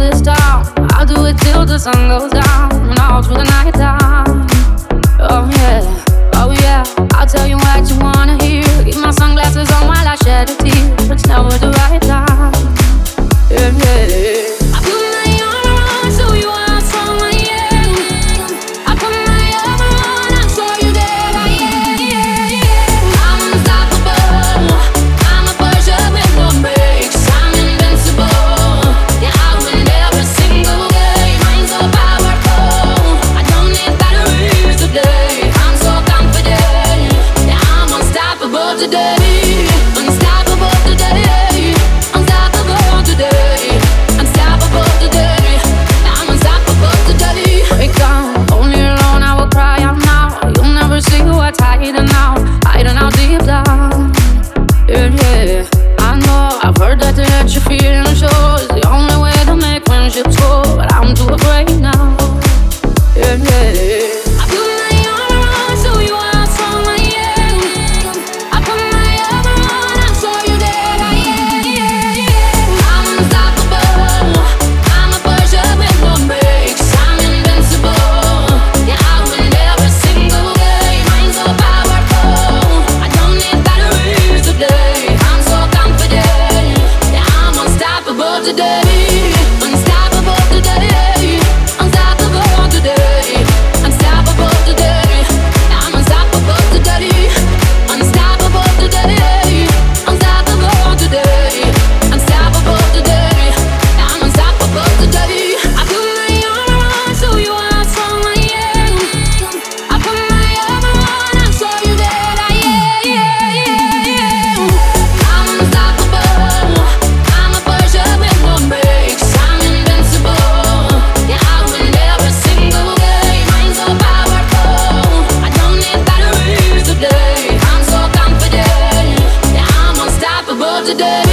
this town. I'll do it till the sun goes down and all through the night time. Oh yeah. today. today.